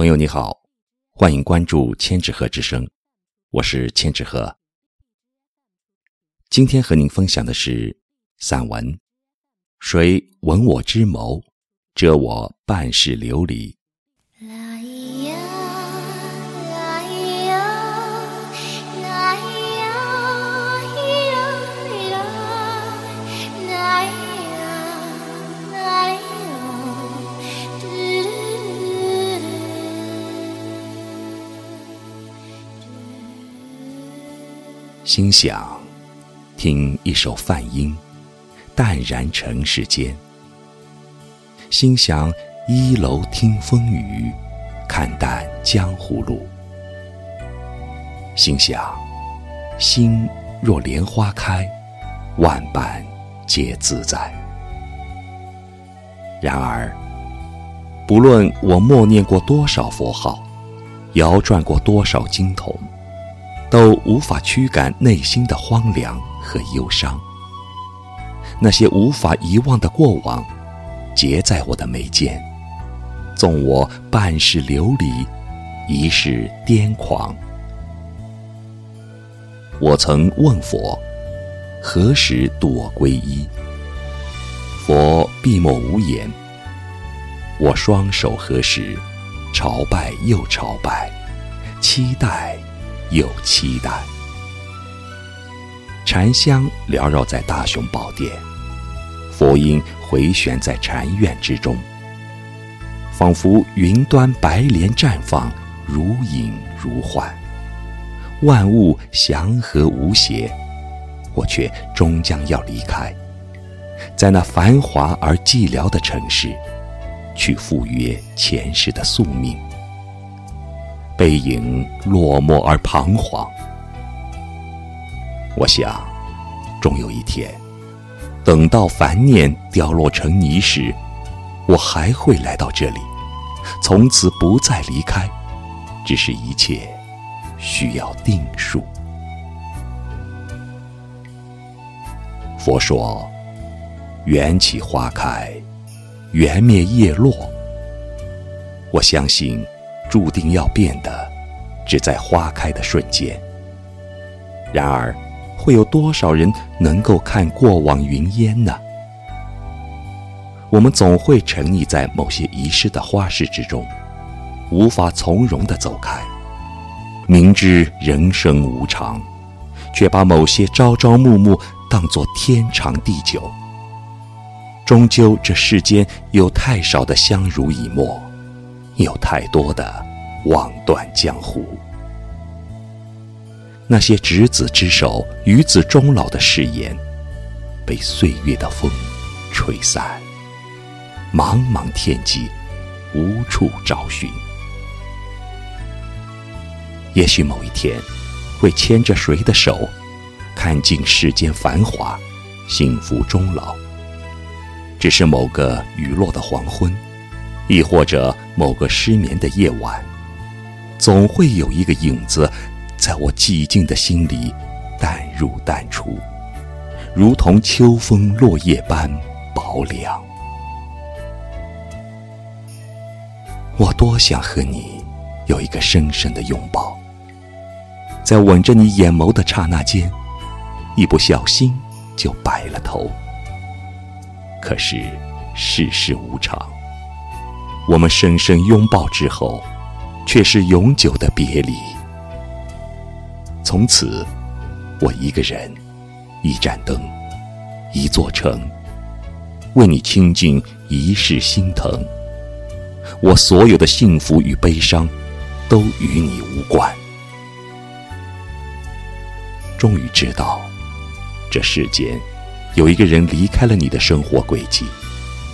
朋友你好，欢迎关注千纸鹤之声，我是千纸鹤。今天和您分享的是散文《谁闻我之谋，遮我半世流离》。心想，听一首梵音，淡然尘世间。心想一楼听风雨，看淡江湖路。心想，心若莲花开，万般皆自在。然而，不论我默念过多少佛号，摇转过多少经筒。都无法驱赶内心的荒凉和忧伤。那些无法遗忘的过往，结在我的眉间，纵我半世流离，一世癫狂。我曾问佛：何时度我皈依？佛闭目无言。我双手合十，朝拜又朝拜，期待。又期待，禅香缭绕在大雄宝殿，佛音回旋在禅院之中，仿佛云端白莲绽放，如影如幻，万物祥和无邪，我却终将要离开，在那繁华而寂寥的城市，去赴约前世的宿命。背影落寞而彷徨，我想，终有一天，等到凡念凋落成泥时，我还会来到这里，从此不再离开。只是一切需要定数。佛说：“缘起花开，缘灭叶落。”我相信。注定要变的，只在花开的瞬间。然而，会有多少人能够看过往云烟呢？我们总会沉溺在某些遗失的花事之中，无法从容的走开。明知人生无常，却把某些朝朝暮暮当作天长地久。终究，这世间有太少的相濡以沫。有太多的望断江湖，那些执子之手、与子终老的誓言，被岁月的风吹散。茫茫天际，无处找寻。也许某一天，会牵着谁的手，看尽世间繁华，幸福终老。只是某个雨落的黄昏。亦或者某个失眠的夜晚，总会有一个影子，在我寂静的心里淡入淡出，如同秋风落叶般薄凉。我多想和你有一个深深的拥抱，在吻着你眼眸的刹那间，一不小心就白了头。可是世事无常。我们深深拥抱之后，却是永久的别离。从此，我一个人，一盏灯，一座城，为你倾尽一世心疼。我所有的幸福与悲伤，都与你无关。终于知道，这世间有一个人离开了你的生活轨迹，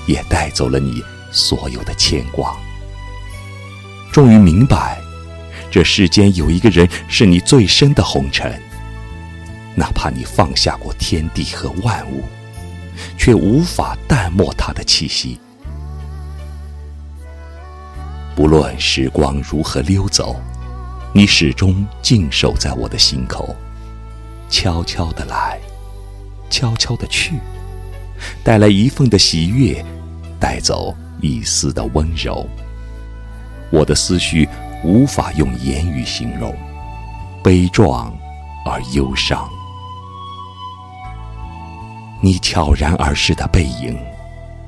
也带走了你。所有的牵挂，终于明白，这世间有一个人是你最深的红尘。哪怕你放下过天地和万物，却无法淡漠他的气息。不论时光如何溜走，你始终静守在我的心口，悄悄的来，悄悄的去，带来一份的喜悦，带走。一丝的温柔，我的思绪无法用言语形容，悲壮而忧伤。你悄然而逝的背影，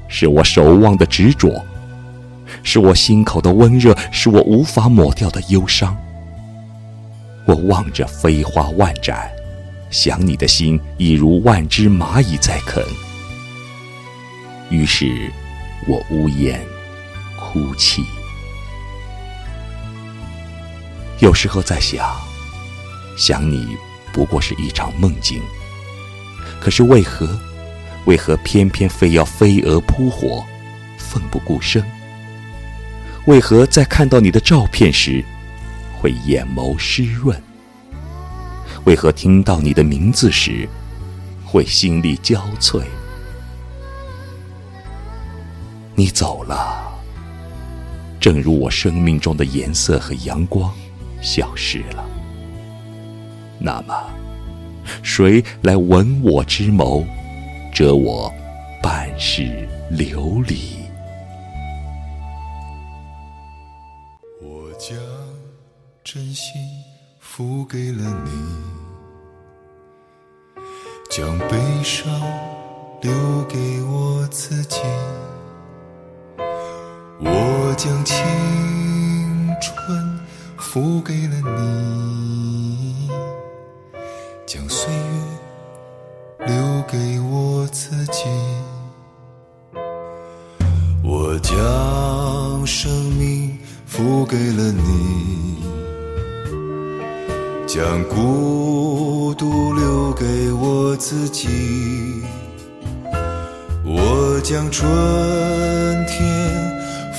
是我守望的执着，是我心口的温热，是我无法抹掉的忧伤。我望着飞花万盏，想你的心已如万只蚂蚁在啃。于是，我无言哭泣。有时候在想，想你不过是一场梦境。可是为何，为何偏偏非要飞蛾扑火，奋不顾身？为何在看到你的照片时，会眼眸湿润？为何听到你的名字时，会心力交瘁？你走了，正如我生命中的颜色和阳光消失了。那么。谁来吻我之眸，遮我半世流离？我将真心付给了你，将悲伤留给我自己。我将青春付给了你。将岁月留给我自己，我将生命付给了你，将孤独留给我自己，我将春天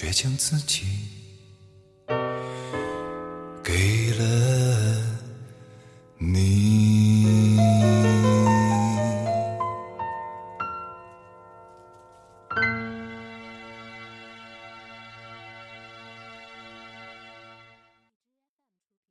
倔强自己给